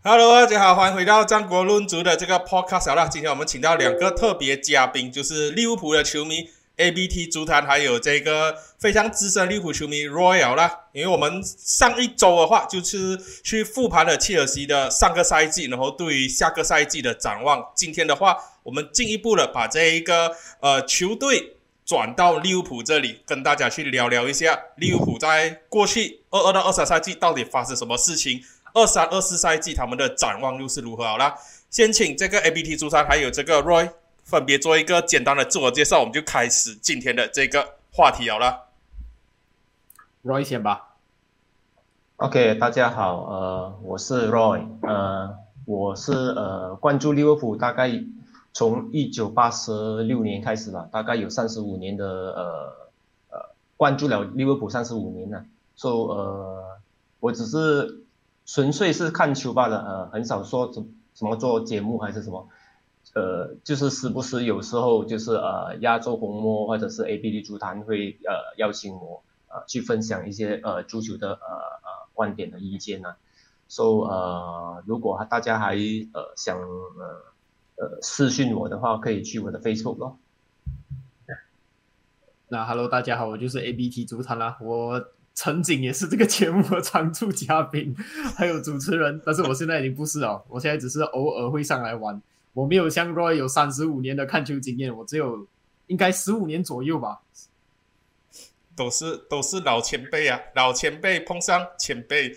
Hello，大家好，欢迎回到战国论足的这个 podcast 啦。今天我们请到两个特别嘉宾，就是利物浦的球迷 ABT 足坛，还有这个非常资深利物浦球迷 Royal 啦。因为我们上一周的话，就是去复盘了切尔西的上个赛季，然后对于下个赛季的展望。今天的话，我们进一步的把这一个呃球队转到利物浦这里，跟大家去聊聊一下利物浦在过去二二到二三赛季到底发生什么事情。二三二四赛季他们的展望又是如何？好啦，先请这个 ABT 朱三还有这个 Roy 分别做一个简单的自我介绍，我们就开始今天的这个话题好了。Roy 先吧。OK，大家好，呃，我是 Roy，呃，我是呃关注利物浦大概从一九八十六年开始吧，大概有三十五年的呃呃关注了利物浦三十五年了，所以呃我只是。纯粹是看球罢了，呃，很少说怎怎么做节目还是什么，呃，就是时不时有时候就是呃亚洲红魔或者是 A B D 足坛会呃邀请我呃去分享一些呃足球的呃呃观点的意见呢，so 呃如果大家还呃想呃呃私讯我的话，可以去我的 Facebook 咯。那 Hello，大家好，我就是 A B T 足坛啦，我。曾经也是这个节目的常驻嘉宾，还有主持人，但是我现在已经不是了。我现在只是偶尔会上来玩。我没有像 Roy 有三十五年的看球经验，我只有应该十五年左右吧。都是都是老前辈啊，老前辈碰上前辈。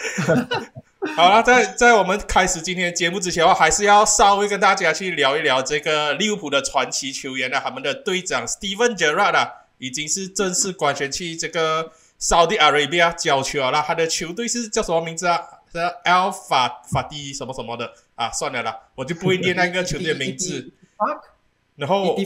好了，在在我们开始今天节目之前的话，还是要稍微跟大家去聊一聊这个利物浦的传奇球员啊，他们的队长 Steven Gerrard 啊。已经是正式官宣去这个 Saudi Arabia 教球了。他的球队是叫什么名字啊？是 Al 法法蒂什么什么的啊？算了啦，我就不会念那个球队的名字。然后，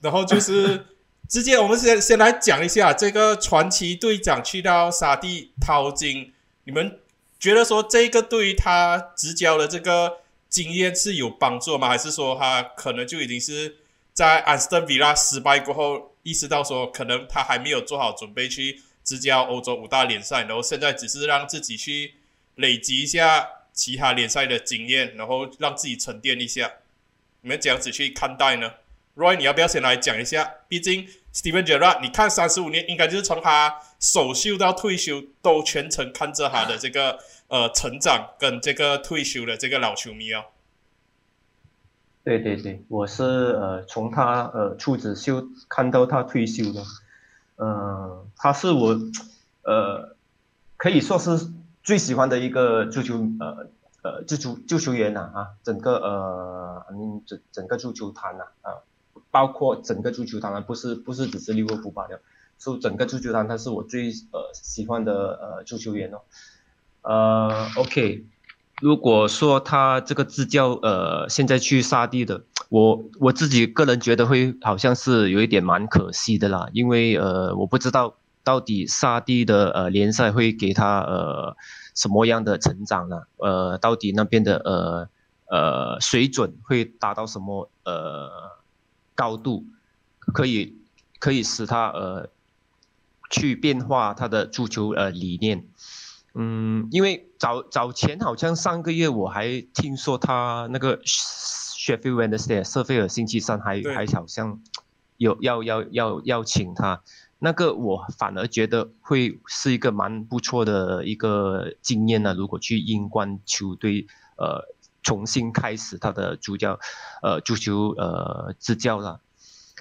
然后就是 直接我们先先来讲一下这个传奇队长去到沙地淘金，你们觉得说这个对于他执教的这个经验是有帮助吗？还是说他可能就已经是在安斯顿维拉失败过后？意识到说，可能他还没有做好准备去执教欧洲五大联赛，然后现在只是让自己去累积一下其他联赛的经验，然后让自己沉淀一下。你们这样子去看待呢？Roy，你要不要先来讲一下？毕竟 Steven Gerrard，你看三十五年，应该就是从他首秀到退休，都全程看着他的这个呃成长跟这个退休的这个老球迷哦。对对对，我是呃从他呃出子秀看到他退休的，嗯，他是我呃可以说是最喜欢的一个足球呃呃足球足球员呐啊，整个呃嗯整整个足球坛呐啊，包括整个足球坛啊，不是不是只是利物浦罢了，是整个足球坛他是我最呃喜欢的呃足球员哦，呃，OK。如果说他这个支教，呃，现在去沙地的，我我自己个人觉得会好像是有一点蛮可惜的啦，因为呃，我不知道到底沙地的呃联赛会给他呃什么样的成长呢？呃，到底那边的呃呃水准会达到什么呃高度，可以可以使他呃去变化他的足球呃理念。嗯，因为早早前好像上个月我还听说他那个 Sheffield Wednesday 瑟菲尔星期三还还好像有要要要邀请他，那个我反而觉得会是一个蛮不错的一个经验呢。如果去英冠球队呃重新开始他的主教呃足球呃执教了，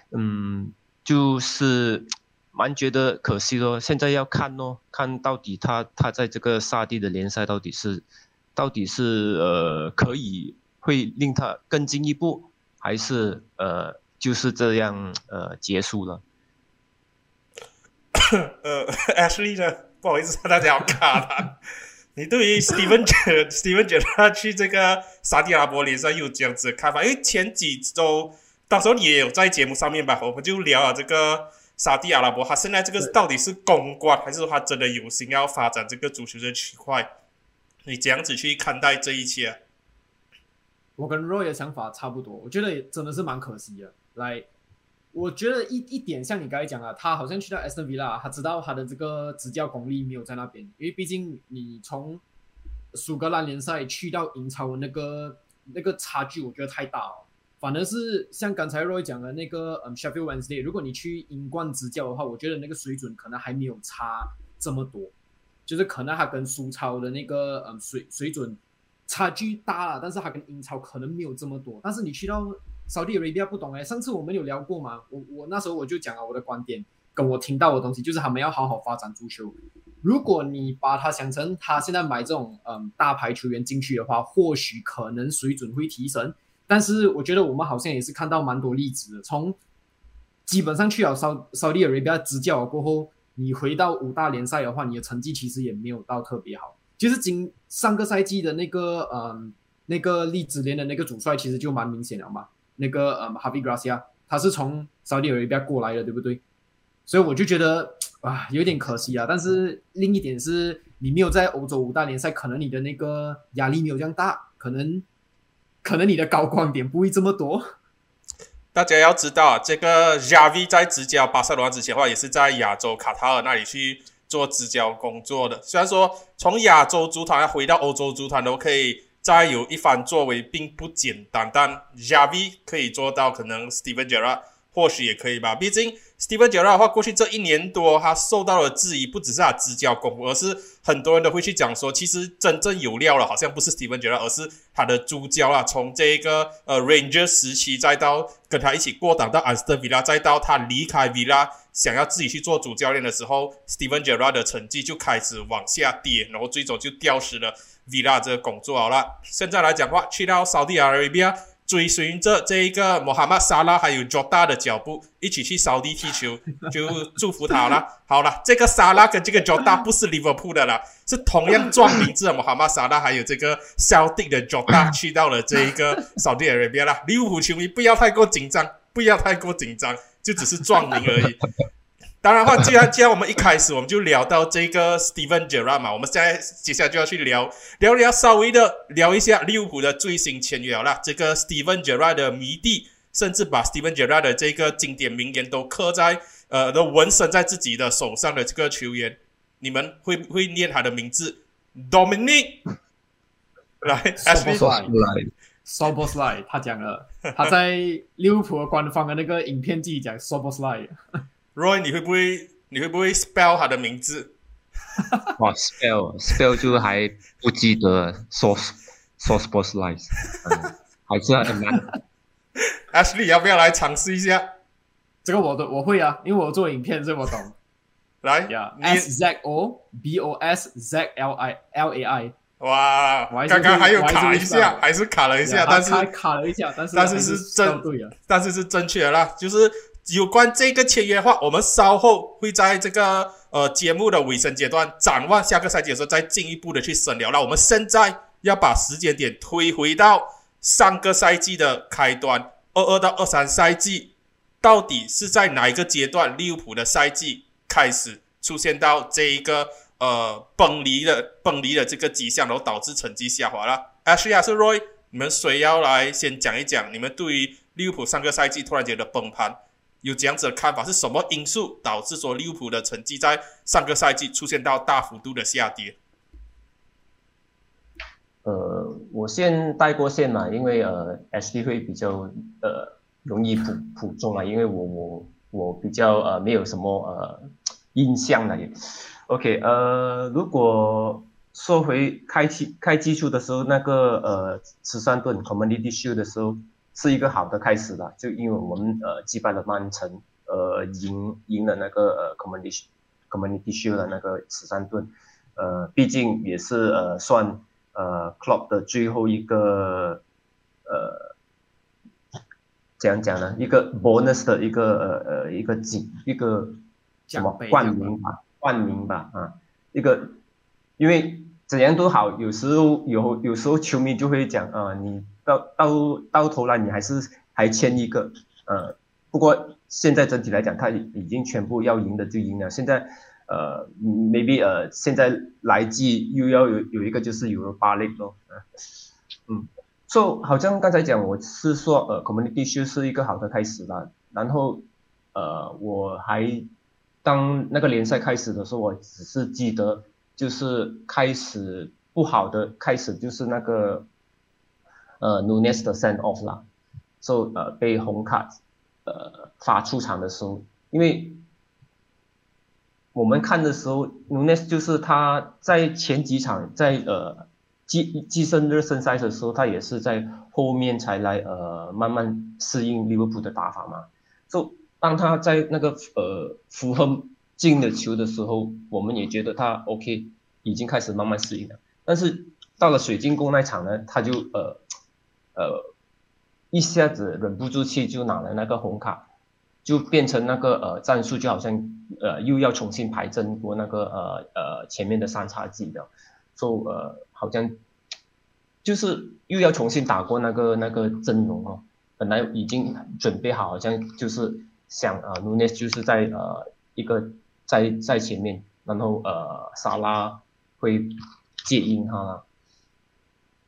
嗯，就是。蛮觉得可惜咯，现在要看哦，看到底他他在这个沙地的联赛到底是，到底是呃可以会令他更进一步，还是呃就是这样呃结束了。呃，Ashley 呢？不好意思，大家要卡了。你对于 Steven 觉 Steven 觉得他去这个沙地阿拉伯联赛有这样子的看法？因为前几周到时候你也有在节目上面吧，我们就聊了这个。沙地阿拉伯，他现在这个到底是公关，还是说他真的有心要发展这个足球的区块？你怎样子去看待这一切？我跟 Roy 的想法差不多，我觉得真的是蛮可惜的。来，我觉得一一点像你刚才讲啊，他好像去到 Aston Villa，他知道他的这个执教功力没有在那边，因为毕竟你从苏格兰联赛去到英超的那个那个差距，我觉得太大了。反而是像刚才 Roy 讲的那个，嗯，Sheffield Wednesday，如果你去英冠执教的话，我觉得那个水准可能还没有差这么多，就是可能他跟苏超的那个，嗯，水水准差距大了，但是他跟英超可能没有这么多。但是你去到沙特阿拉伯不懂哎，上次我们有聊过嘛，我我那时候我就讲了我的观点，跟我听到的东西就是他们要好好发展足球。如果你把它想成他现在买这种，嗯，大牌球员进去的话，或许可能水准会提升。但是我觉得我们好像也是看到蛮多例子的，从基本上去了沙沙利阿拉伯执教过后，你回到五大联赛的话，你的成绩其实也没有到特别好。其实今上个赛季的那个嗯那个利兹联的那个主帅其实就蛮明显了嘛，那个嗯哈维格拉西亚他是从沙利阿拉伯过来的，对不对？所以我就觉得啊有点可惜啊。但是另一点是你没有在欧洲五大联赛，可能你的那个压力没有这样大，可能。可能你的高光点不会这么多。大家要知道，这个 Javi 在执教巴塞罗那之前的话，也是在亚洲卡塔尔那里去做执教工作的。虽然说从亚洲足坛回到欧洲足坛都可以再有一番作为，并不简单。但 Javi 可以做到，可能 Steven Gerrard 或许也可以吧。毕竟 Steven Gerrard 的话，过去这一年多，他受到了质疑，不只是他执教功夫，而是很多人都会去讲说，其实真正有料了，好像不是 Steven Gerrard，而是他的主教啊。从这个呃 Ranger 时期，再到跟他一起过档到 Aston Villa，再到他离开 Villa，想要自己去做主教练的时候，Steven Gerrard 的成绩就开始往下跌，然后最终就掉失了 Villa 这个工作好了。现在来讲话，去到 Saudi Arabia。追随着这一个穆罕默沙拉还有 Jota 的脚步，一起去扫地踢球，就祝福他了。好了，这个沙拉跟这个 Jota 不是 Liverpool 的啦，是同样撞名字的穆罕默沙拉，还有这个 Celtic 的 Jota 去到了这一个扫地 Arabia 啦。利物浦球迷不要太过紧张，不要太过紧张，就只是撞名而已。当然话，既然既然我们一开始我们就聊到这个 Steven Gerrard 嘛，我们现在接下来就要去聊聊聊稍微的聊一下利物浦的最新签约了。这个 Steven Gerrard 的迷弟，甚至把 Steven Gerrard 的这个经典名言都刻在呃都纹身在自己的手上的这个球员，你们会不会念他的名字？Dominic，来 a s h l y s o b o s l y 他讲了，他在利物浦官方的那个影片自己讲 s o b o s l y Roy，你会不会你会不会 spell 他的名字？哇，spell spell 就还不记得，source source boss lines，还是很难。Ashley 要不要来尝试一下？这个我都我会啊，因为我做影片，这我懂。来，S Z O B O S Z L I L A I。哇，刚刚还有卡一下，还是卡了一下，但是卡了一下，但是但是是正对啊，但是是正确的啦，就是。有关这个签约的话，我们稍后会在这个呃节目的尾声阶段展望下个赛季的时候再进一步的去深聊。那我们现在要把时间点推回到上个赛季的开端，二二到二三赛季，到底是在哪一个阶段，利物浦的赛季开始出现到这一个呃崩离的崩离的这个迹象，然后导致成绩下滑了？Ashley 是 Roy，你们谁要来先讲一讲你们对于利物浦上个赛季突然间的崩盘？有这样子的看法，是什么因素导致说利物浦的成绩在上个赛季出现到大幅度的下跌？呃，我先带过线嘛，因为呃，S D 会比较呃容易普普中嘛，因为我我我比较呃没有什么呃印象了也。OK，呃，如果说回开基开基础的时候，那个呃十三盾 Community Shield 的时候。是一个好的开始了，就因为我们呃击败了曼城，呃赢赢了那个呃 community community shield 的那个十三盾，呃毕竟也是呃算呃 club 的最后一个呃怎样讲呢？一个 bonus 的一个呃呃一个锦一个什么冠名吧冠名吧啊一个，因为怎样都好，有时候有有时候球迷就会讲啊你。到到到头来，你还是还欠一个，呃，不过现在整体来讲，他已经全部要赢的就赢了。现在，呃，maybe 呃，现在来季又要有有一个就是有八类咯，嗯，so 好像刚才讲我是说，呃，community shield 是一个好的开始啦。然后，呃，我还当那个联赛开始的时候，我只是记得就是开始不好的开始就是那个呃 Nunes 的 send off 啦，所以呃被红卡呃发出场的时候，因为我们看的时候，Nunes 就是他在前几场在呃季季胜热身赛的时候，他也是在后面才来呃慢慢适应利物浦的打法嘛，就当他在那个呃符合进的球的时候，我们也觉得他 OK，已经开始慢慢适应了。但是到了水晶宫那场呢，他就呃呃一下子忍不住气，就拿了那个红卡，就变成那个呃战术就好像呃又要重新排阵过那个呃呃前面的三叉戟的，就呃好像就是又要重新打过那个那个阵容哦，本来已经准备好，好像就是想呃努内斯就是在呃一个在在前面，然后呃萨拉会。接应哈，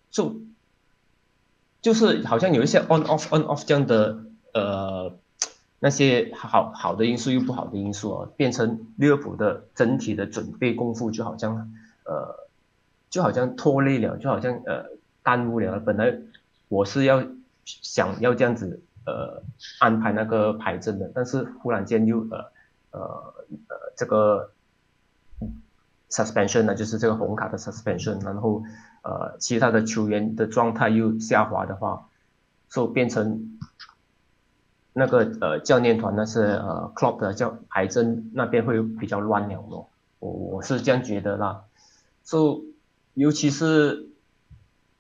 就就是好像有一些 on off on off 这样的呃那些好好的因素又不好的因素啊，变成利物浦的整体的准备功夫就好像呃就好像拖累了，就好像呃耽误了。本来我是要想要这样子呃安排那个排阵的，但是忽然间又呃呃呃这个。Suspension 呢，就是这个红卡的 suspension，然后呃，其他的球员的状态又下滑的话，就变成那个呃教练团呢是呃 club 的教排阵那边会比较乱了咯，我我是这样觉得啦，就尤其是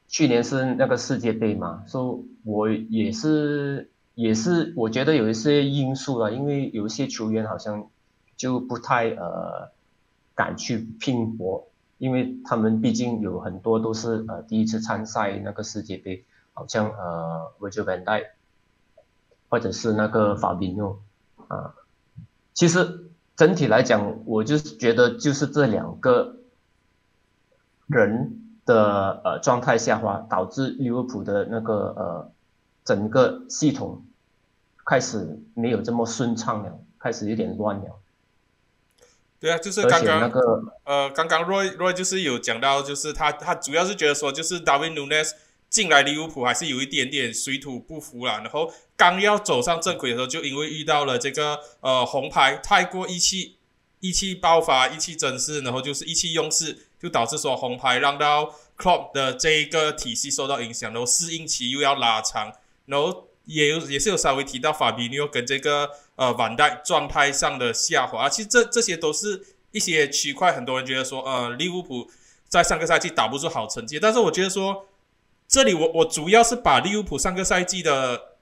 去年是那个世界杯嘛，所以我也是也是我觉得有一些因素了，因为有一些球员好像就不太呃。敢去拼搏，因为他们毕竟有很多都是呃第一次参赛那个世界杯，好像呃维吉本代，或者是那个法比诺，啊，其实整体来讲，我就是觉得就是这两个人的呃状态下滑，导致利物浦的那个呃整个系统开始没有这么顺畅了，开始有点乱了。对啊，就是刚刚呃，刚刚 Roy Roy 就是有讲到，就是他他主要是觉得说，就是 Darwin Nunes 进来利物浦还是有一点点水土不服啦。然后刚要走上正轨的时候，就因为遇到了这个呃红牌，太过意气意气爆发、意气真实，然后就是意气用事，就导致说红牌让到 Club 的这一个体系受到影响，然后适应期又要拉长，然后也有也是有稍微提到法比尼奥跟这个。呃，晚代状态上的下滑，其实这这些都是一些区块，很多人觉得说，呃，利物浦在上个赛季打不出好成绩，但是我觉得说，这里我我主要是把利物浦上个赛季的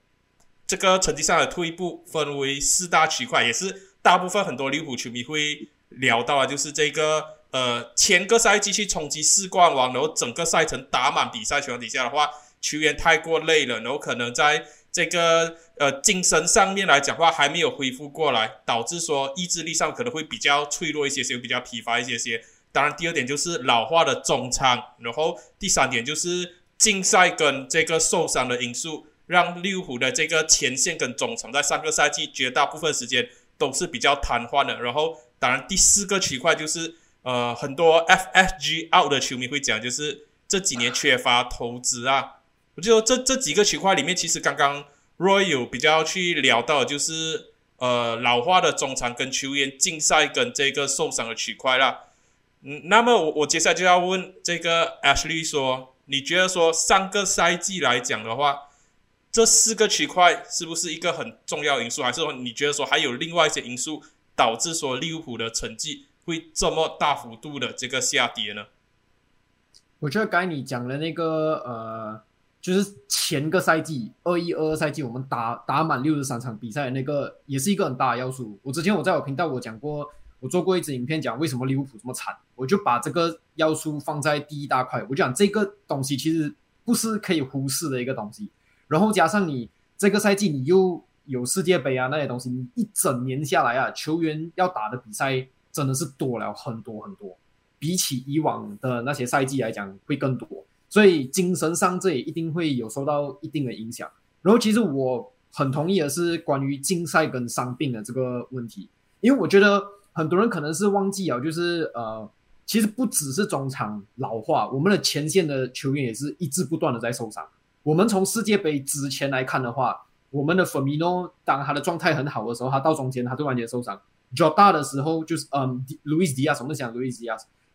这个成绩上的退步分为四大区块，也是大部分很多利物浦球迷会聊到啊，就是这个呃，前个赛季去冲击四冠王，然后整个赛程打满比赛情况底下的话，球员太过累了，然后可能在。这个呃精神上面来讲话还没有恢复过来，导致说意志力上可能会比较脆弱一些些，比较疲乏一些些。当然，第二点就是老化的中场，然后第三点就是竞赛跟这个受伤的因素，让利物浦的这个前线跟中场在上个赛季绝大部分时间都是比较瘫痪的。然后，当然第四个区块就是呃很多 FFG out 的球迷会讲，就是这几年缺乏投资啊。我就这这几个区块里面，其实刚刚 Roy 有比较去聊到，就是呃老化的中场跟球员竞赛跟这个受伤的区块啦。嗯，那么我我接下来就要问这个 Ashley 说，你觉得说上个赛季来讲的话，这四个区块是不是一个很重要因素，还是说你觉得说还有另外一些因素导致说利物浦的成绩会这么大幅度的这个下跌呢？我觉得该你讲的那个呃。就是前个赛季二一二二赛季，我们打打满六十三场比赛的那个，也是一个很大的要素。我之前我在我频道我讲过，我做过一支影片讲为什么利物浦这么惨，我就把这个要素放在第一大块。我讲这个东西其实不是可以忽视的一个东西。然后加上你这个赛季你又有世界杯啊那些东西，你一整年下来啊，球员要打的比赛真的是多了很多很多，比起以往的那些赛季来讲会更多。所以精神上这也一定会有受到一定的影响。然后其实我很同意的是关于竞赛跟伤病的这个问题，因为我觉得很多人可能是忘记啊，就是呃其实不只是中场老化，我们的前线的球员也是一直不断的在受伤。我们从世界杯之前来看的话，我们的 Firmino 当他的状态很好的时候，他到中间他突然间受伤。Jota 的时候就是嗯，Luis Diaz，我们讲 Luis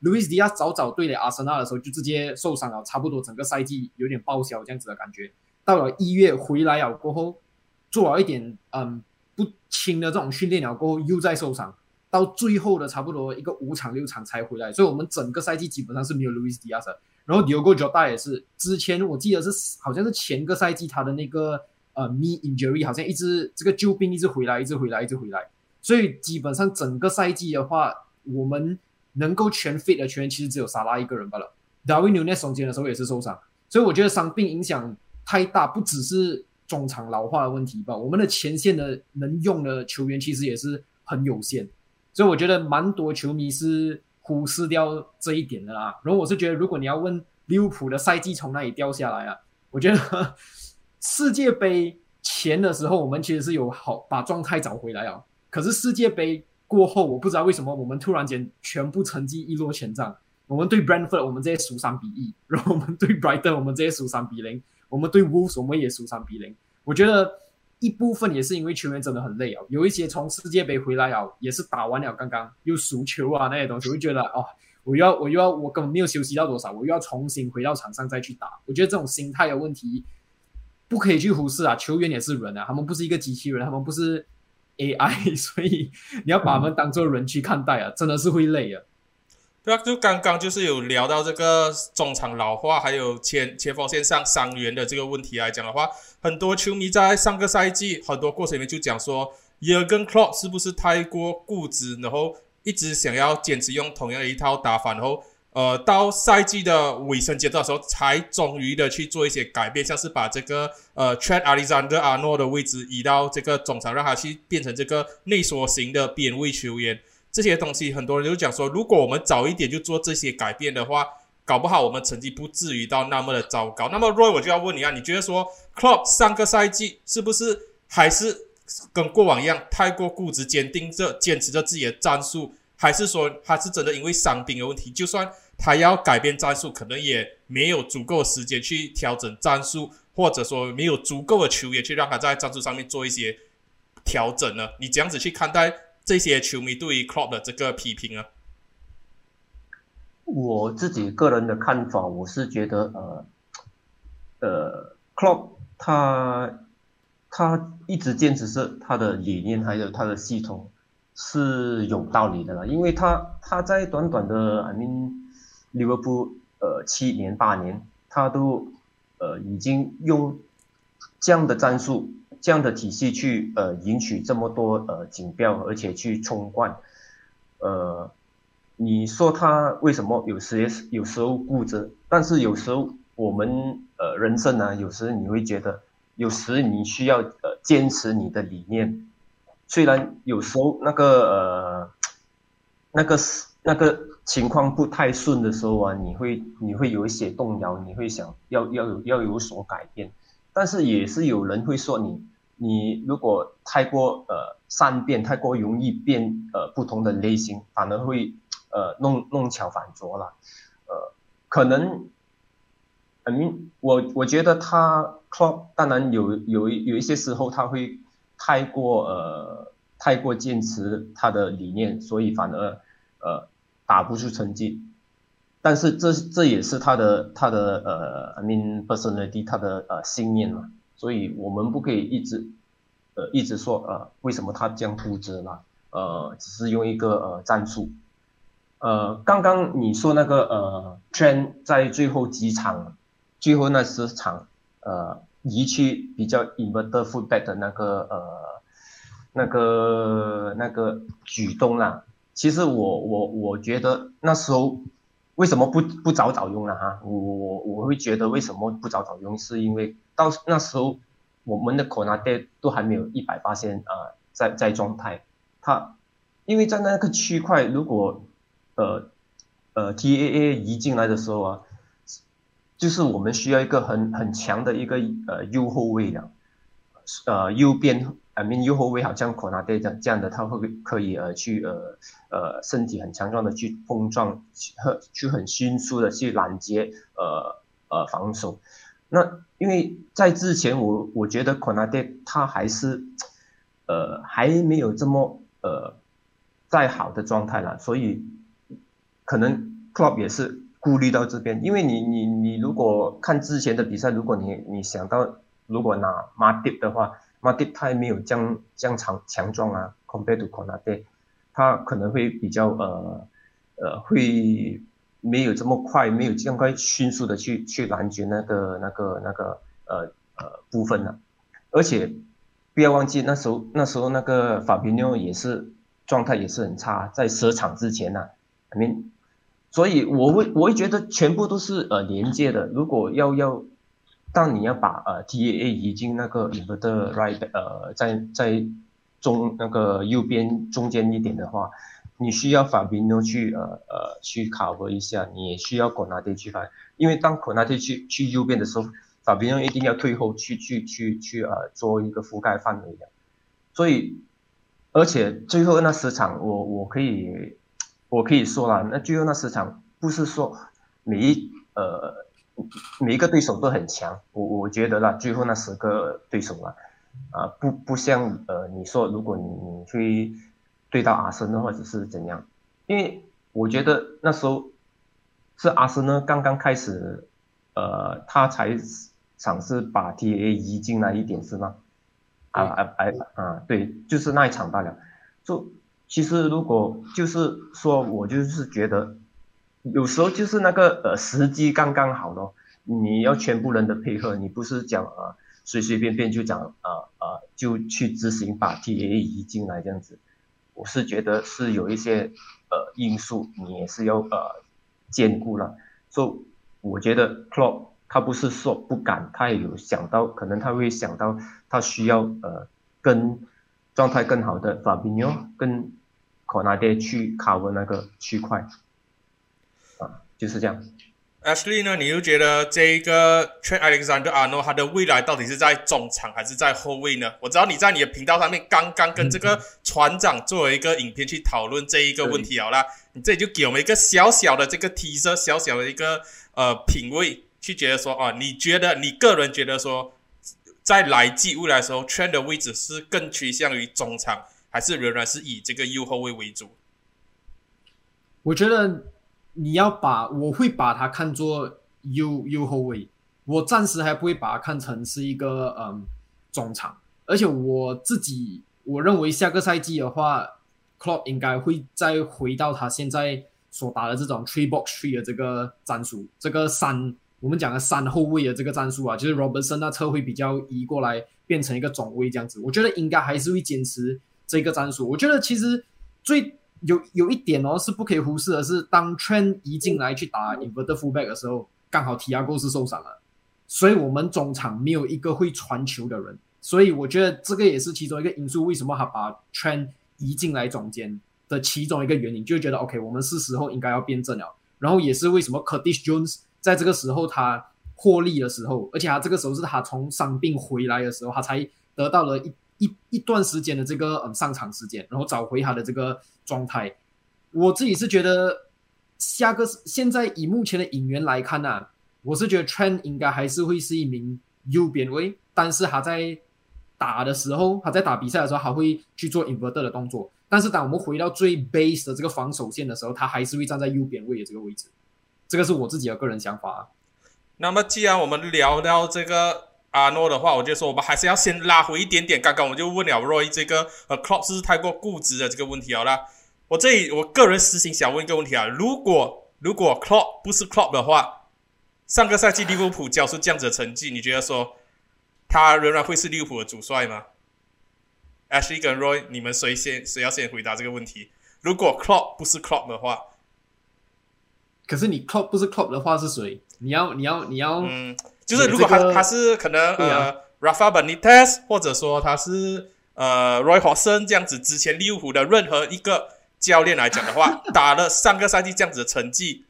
Diaz，Luis Diaz 早早对了阿森纳的时候就直接受伤了，差不多整个赛季有点报销这样子的感觉。到了一月回来了过后，做了一点嗯不轻的这种训练了过后又在受伤。到最后的差不多一个五场六场才回来，所以我们整个赛季基本上是没有 Luis Diaz，然后 Diogo Jota 也是之前我记得是好像是前个赛季他的那个呃 knee injury 好像一直这个旧病一直回来一直回来一直回来，所以基本上整个赛季的话，我们能够全 fit 的球员其实只有萨拉一个人罢了。Darwin Nunez 中间的时候也是受伤，所以我觉得伤病影响太大，不只是中场老化的问题吧，我们的前线的能用的球员其实也是很有限。所以我觉得蛮多球迷是忽视掉这一点的啦。然后我是觉得，如果你要问利物浦的赛季从哪里掉下来啊，我觉得 世界杯前的时候我们其实是有好把状态找回来啊。可是世界杯过后，我不知道为什么我们突然间全部成绩一落千丈。我们对 Brentford 我们这些输三比一，然后我们对 Brighton 我们这些输三比零，我们对 Wolves 我们也输三比零。我觉得。一部分也是因为球员真的很累哦，有一些从世界杯回来哦，也是打完了刚刚又输球啊那些东西，会觉得哦，我又要我又要我根本没有休息到多少，我又要重新回到场上再去打。我觉得这种心态的问题不可以去忽视啊，球员也是人啊，他们不是一个机器人，他们不是 AI，所以你要把他们当做人去看待啊，真的是会累啊。对啊，就刚刚就是有聊到这个中场老化，还有前前锋线上伤员的这个问题来讲的话，很多球迷在上个赛季很多过程里面就讲说，Jurgen Klopp 是不是太过固执，然后一直想要坚持用同样的一套打法，然后呃到赛季的尾声阶段的时候，才终于的去做一些改变，像是把这个呃 Trent Alexander Arnold 的位置移到这个中场，让他去变成这个内缩型的边位球员。这些东西很多人就讲说，如果我们早一点就做这些改变的话，搞不好我们成绩不至于到那么的糟糕。那么 Roy，我就要问你啊，你觉得说 Club 上个赛季是不是还是跟过往一样太过固执、坚定着、坚持着自己的战术，还是说他是真的因为伤病的问题，就算他要改变战术，可能也没有足够时间去调整战术，或者说没有足够的球员去让他在战术上面做一些调整呢？你这样子去看待？这些球迷对于 Klopp 的这个批评啊，我自己个人的看法，我是觉得呃呃，Klopp 他他一直坚持是他的理念还有他的系统是有道理的啦，因为他他在短短的 I mean 利物浦呃七年八年，他都呃已经用这样的战术。这样的体系去呃赢取这么多呃锦标，而且去冲冠，呃，你说他为什么有时有时候固执？但是有时候我们呃人生呢，有时你会觉得，有时你需要呃坚持你的理念，虽然有时候那个呃那个那个情况不太顺的时候啊，你会你会有一些动摇，你会想要要有要有所改变。但是也是有人会说你，你如果太过呃善变，太过容易变呃不同的类型，反而会呃弄弄巧反拙了，呃可能嗯我我觉得他 clock 当然有有有一些时候他会太过呃太过坚持他的理念，所以反而呃打不出成绩。但是这这也是他的他的呃，I mean personality，他的呃信念嘛，所以我们不可以一直呃一直说呃为什么他这样固执嘛，呃只是用一个呃战术，呃刚刚你说那个呃，turn 在最后几场最后那十场呃移去比较 inverted feedback 的那个呃那个那个举动啦，其实我我我觉得那时候。为什么不不早早用了？哈，我我我会觉得为什么不早早用，是因为到那时候我们的 c o n a d 都还没有一百八线啊，在在状态。他因为在那个区块，如果呃呃 TAA 移进来的时候啊，就是我们需要一个很很强的一个呃右后卫了，呃右边 I mean 右后卫好像 Konate 这样这样的，他会可以呃去呃呃身体很强壮的去碰撞，和去很迅速的去拦截呃呃防守。那因为在之前我我觉得 Konate 他还是呃还没有这么呃在好的状态了，所以可能 Club 也是顾虑到这边，因为你你你如果看之前的比赛，如果你你想到如果拿 m a t i 的话。马蒂他没有这样这样强强壮啊，compared to Konate，他可能会比较呃呃会没有这么快，没有这样快迅速的去去拦截那个那个那个呃呃部分呢。而且不要忘记那时候那时候那个法比纽也是状态也是很差，在十场之前呢，I mean，所以我会我会觉得全部都是呃连接的，如果要要。当你要把呃 T A A 移进那个 inverter right 呃在在中那个右边中间一点的话，你需要法比诺去呃呃去考核一下，你需要果纳蒂去翻，因为当果纳蒂去去右边的时候，法比诺一定要退后去去去去呃做一个覆盖范围的，所以而且最后那十场我我可以我可以说了，那最后那十场不是说每一呃。每一个对手都很强，我我觉得啦，最后那十个对手啊，啊不不像呃你说如果你你去对到阿森纳或者是怎样，因为我觉得那时候是阿森纳刚刚开始，呃他才尝试把 T A 移进来一点是吗？啊啊啊啊对，就是那一场罢了。就其实如果就是说我就是觉得。有时候就是那个呃时机刚刚好咯，你要全部人的配合，你不是讲啊随随便便就讲啊啊就去执行把 T A 移进来这样子，我是觉得是有一些呃因素你也是要呃兼顾了，所以我觉得 c l o b 他不是说不敢，他也有想到可能他会想到他需要呃跟状态更好的 Fabinho 跟 c o n a d e 去 cover 那个区块。就是这样，Ashley 呢？你又觉得这个 Trent Alexander Arnold 他的未来到底是在中场还是在后卫呢？我知道你在你的频道上面刚刚跟这个船长做了一个影片去讨论这一个问题好啦，你这里就给我们一个小小的这个提示，小小的一个呃品味，去觉得说啊，你觉得你个人觉得说，在来季未来的时候，Trent 的位置是更趋向于中场，还是仍然是以这个右后卫为主？我觉得。你要把我会把它看作右右后卫，我暂时还不会把它看成是一个嗯中场，而且我自己我认为下个赛季的话，Klopp 应该会再回到他现在所打的这种 three box three 的这个战术，这个三我们讲的三后卫的这个战术啊，就是 Robertson 那侧会比较移过来变成一个中卫这样子，我觉得应该还是会坚持这个战术。我觉得其实最。有有一点哦是不可以忽视的，是当 Trent 移进来去打 Inverted Fullback 的时候，刚好 Tiago 是受伤了，所以我们中场没有一个会传球的人，所以我觉得这个也是其中一个因素，为什么他把 Trent 移进来中间的其中一个原因，就觉得 OK，我们是时候应该要变正了。然后也是为什么 Curtis Jones 在这个时候他获利的时候，而且他这个时候是他从伤病回来的时候，他才得到了一。一一段时间的这个嗯上场时间，然后找回他的这个状态，我自己是觉得下个现在以目前的引援来看呢，我是觉得 Trent 应该还是会是一名右边位，但是他在打的时候，他在打比赛的时候，还会去做 inverter 的动作，但是当我们回到最 base 的这个防守线的时候，他还是会站在右边位的这个位置，这个是我自己的个人想法啊。那么既然我们聊到这个。阿诺的话，我就说我们还是要先拉回一点点。刚刚我就问了 Roy 这个呃 c l o p 是不是太过固执的这个问题好了。我这里我个人私心想问一个问题啊，如果如果 c l o p 不是 c l o p 的话，上个赛季利物浦交出这样子的成绩，你觉得说他仍然会是利物浦的主帅吗？Ashley 跟 Roy，你们谁先谁要先回答这个问题？如果 c l o p 不是 c l o p 的话，可是你 c l o p 不是 c l o p 的话是谁？你要你要你要嗯。就是如果他他是可能呃，Rafa Benitez，或者说他是呃，Roy Hodgson 这样子，之前利物浦的任何一个教练来讲的话，打了上个赛季这样子的成绩，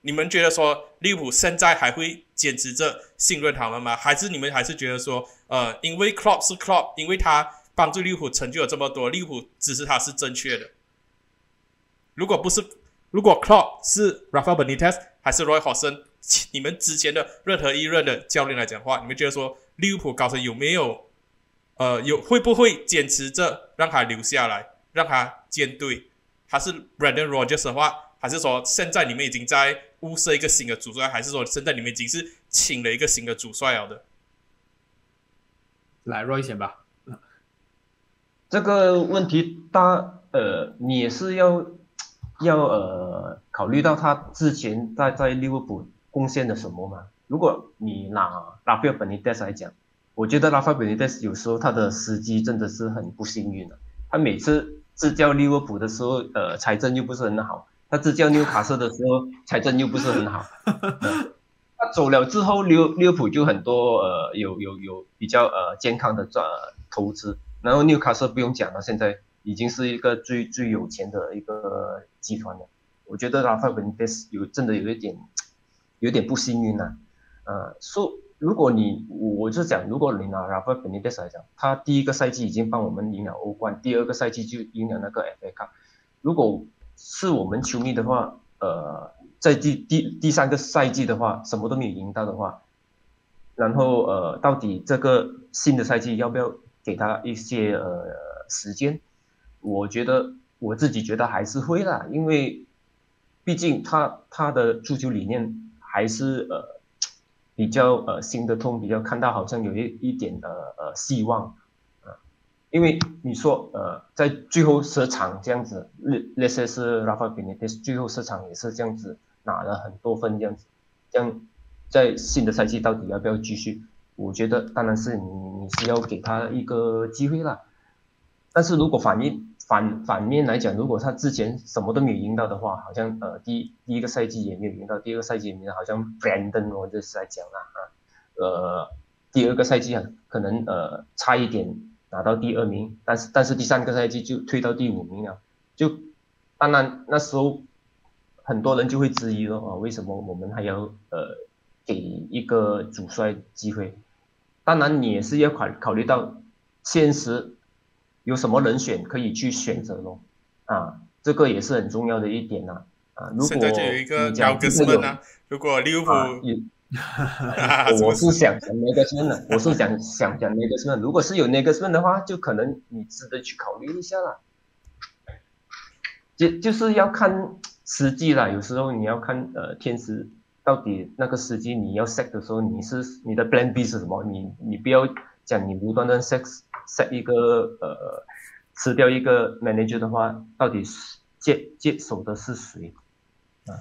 你们觉得说利物浦现在还会坚持着信任他们吗？还是你们还是觉得说呃，因为 Klopp 是 Klopp，因为他帮助利物浦成就了这么多，利物浦支持他是正确的。如果不是，如果 Klopp 是 Rafa Benitez 还是 Roy Hodgson，你们之前的任何一任的教练来讲话，你们觉得说利物浦高层有没有呃有会不会坚持着让他留下来，让他建队？还是 Brandon Rodgers 的话，还是说现在你们已经在物色一个新的主帅，还是说现在你们已经是请了一个新的主帅了的？来，Roy 先吧。这个问题，大呃，你也是要要呃考虑到他之前在在利物浦贡献了什么嘛？如果你拿拉菲尔本尼德斯来讲，我觉得拉菲尔本尼德斯有时候他的时机真的是很不幸运的，他每次。执教利物浦的时候，呃，财政又不是很好；他执教纽卡斯的时候，财政又不是很好。他走了之后，利利物浦就很多呃，有有有比较呃健康的赚投资。然后纽卡斯不用讲了，现在已经是一个最最有钱的一个集团了。我觉得拉法本尼德斯有真的有一点有点不幸运呐，呃，说。如果你，我就讲，如果你拿 Rafa Benitez 来讲，他第一个赛季已经帮我们赢了欧冠，第二个赛季就赢了那个 FA Cup。如果是我们球迷的话，呃，在第第第三个赛季的话，什么都没有赢到的话，然后呃，到底这个新的赛季要不要给他一些呃时间？我觉得我自己觉得还是会啦，因为毕竟他他的足球理念还是呃。比较呃新的通比较看到好像有一一点的呃希望啊，因为你说呃在最后十场这样子，那那些是 Rafa Benitez 最后十场也是这样子拿了很多分这样子，这样在新的赛季到底要不要继续？我觉得当然是你你是要给他一个机会啦，但是如果反应。反反面来讲，如果他之前什么都没有赢到的话，好像呃第第一个赛季也没有赢到，第二个赛季也没有，好像 Brandon 我就是来讲啊啊，呃第二个赛季可能呃差一点拿到第二名，但是但是第三个赛季就退到第五名了，就当然那时候很多人就会质疑了啊，为什么我们还要呃给一个主帅机会？当然你也是要考考虑到现实。有什么人选可以去选择咯？啊，这个也是很重要的一点呐。啊，如果两个是呢？如果利物浦，我是想讲那个什么呢？我是想想讲那个什么？如果是有那个什么的话，就可能你值得去考虑一下啦。就就是要看时机啦，有时候你要看呃天时，到底那个时机你要 set 的时候，你是你的 plan B 是什么？你你不要讲你无端端 set。Set 一个呃，吃掉一个 manager 的话，到底是接接手的是谁？啊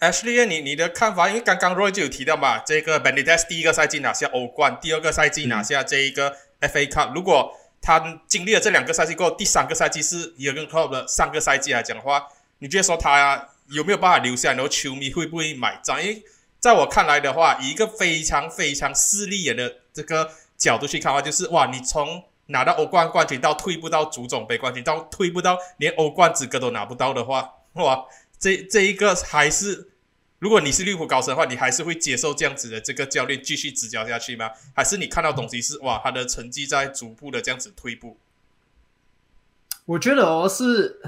，Ashley，你你的看法？因为刚刚 Roy 就有提到嘛，这个 Benitez 第一个赛季拿下欧冠，第二个赛季拿下这一个 FA Cup。如果他经历了这两个赛季过后，第三个赛季是 Jurgen Klopp 的上个赛季来讲的话，你觉得说他有没有办法留下？然后球迷会不会买账？因为在我看来的话，以一个非常非常势利眼的这个角度去看的话，就是哇，你从拿到欧冠冠军到退步到足总杯冠军到退步到连欧冠资格都拿不到的话，哇，这这一个还是，如果你是利物浦高层的话，你还是会接受这样子的这个教练继续执教下去吗？还是你看到东西是哇，他的成绩在逐步的这样子退步？我觉得哦，是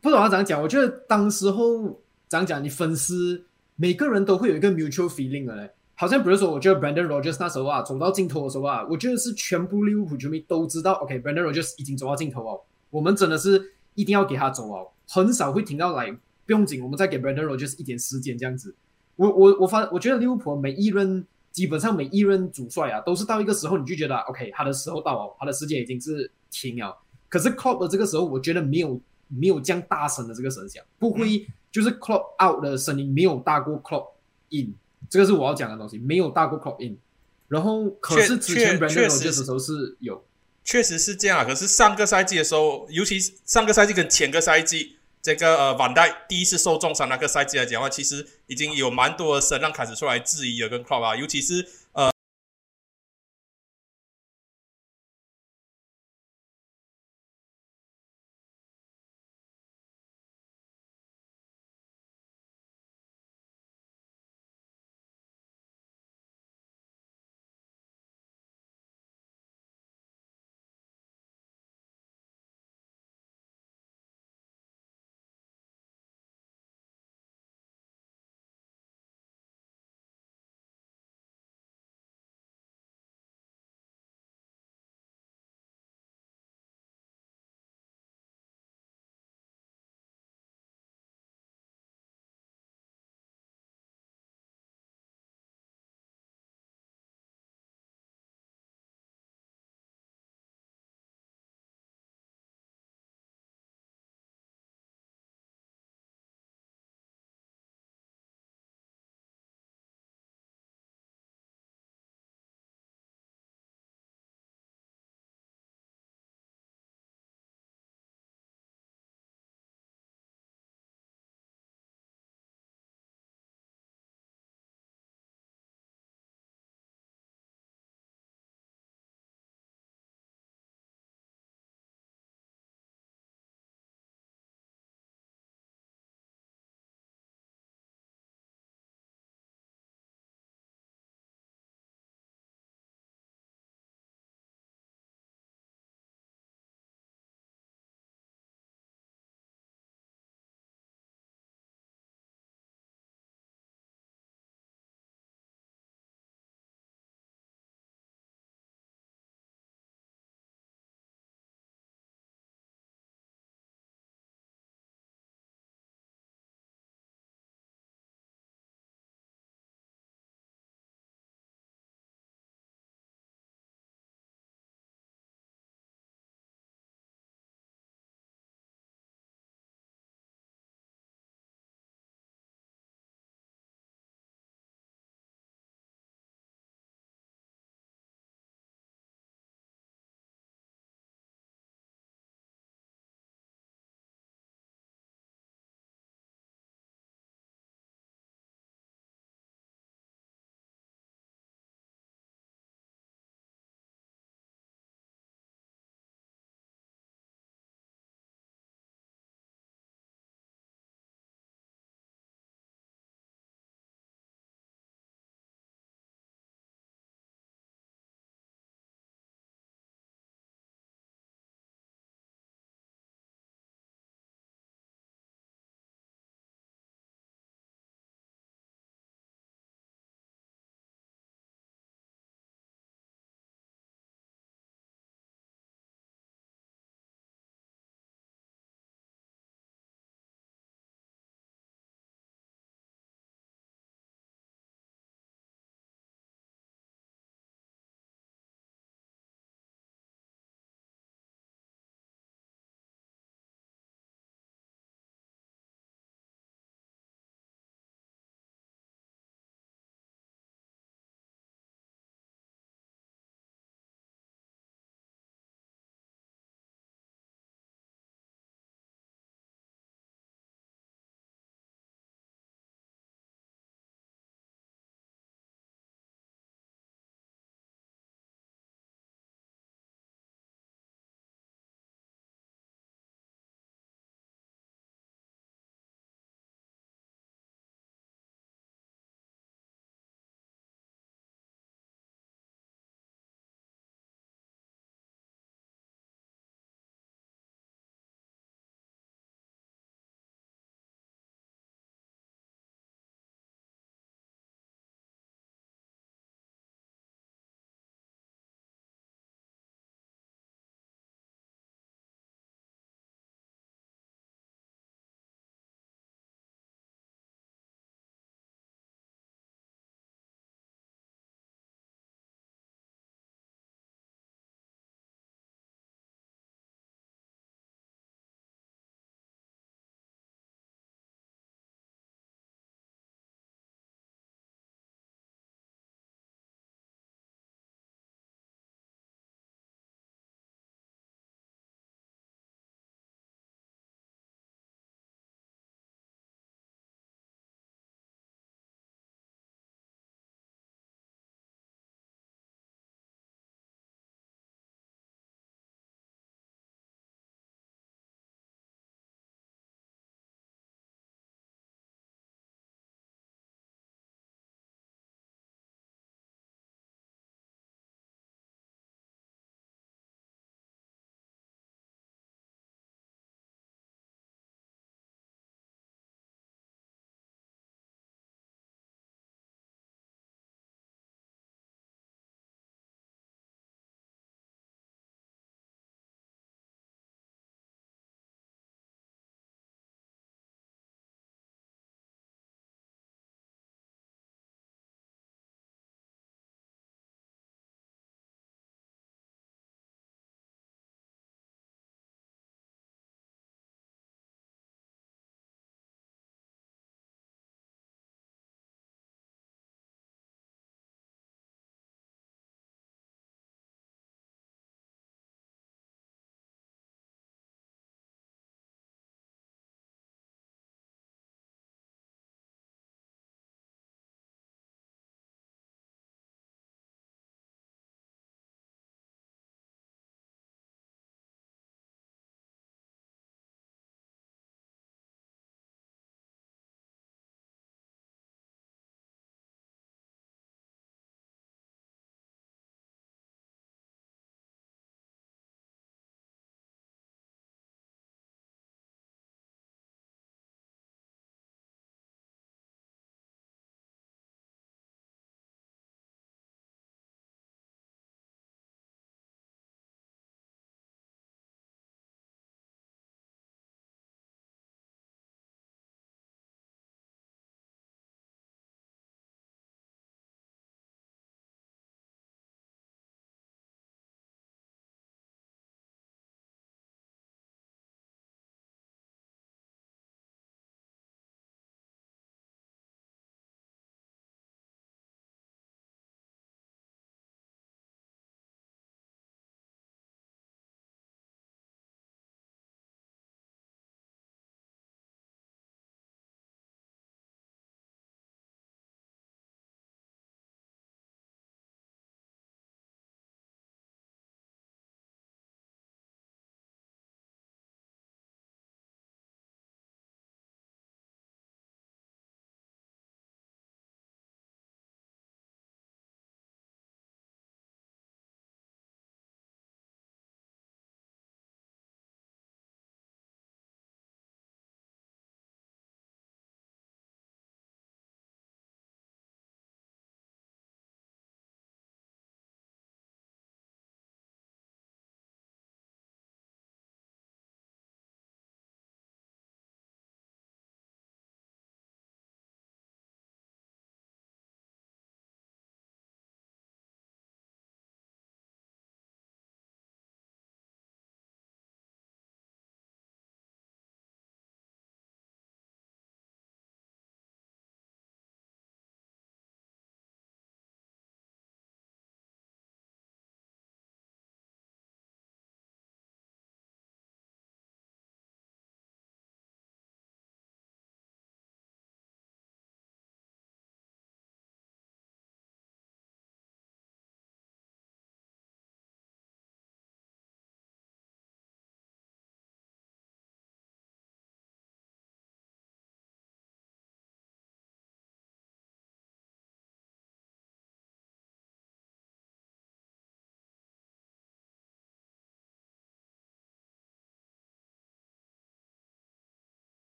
不懂要怎样讲。我觉得当时候怎样讲，你粉丝每个人都会有一个 mutual feeling 的嘞。好像比如说，我觉得 Brandon Rogers 那时候啊，走到尽头的时候啊，我觉得是全部利物浦球迷都知道，OK，Brandon Rogers 已经走到尽头哦，我们真的是一定要给他走哦，很少会听到来不用紧，我们再给 Brandon Rogers 一点时间这样子。我我我发，我觉得利物浦每一任基本上每一任主帅啊，都是到一个时候你就觉得 OK，他的时候到哦，他的时间已经是停了。可是 Klopp 的这个时候，我觉得没有没有这样大声的这个声响，不会就是 Klopp out 的声音没有大过 Klopp in。这个是我要讲的东西，没有大过 clock in，然后可是之前 Brandon Rodgers 的时候是有，确实是这样啊。可是上个赛季的时候，尤其上个赛季跟前个赛季，这个呃，万代第一次受重伤那个赛季来讲的话，其实已经有蛮多的声浪开始出来质疑了跟 clock 啊，尤其是呃。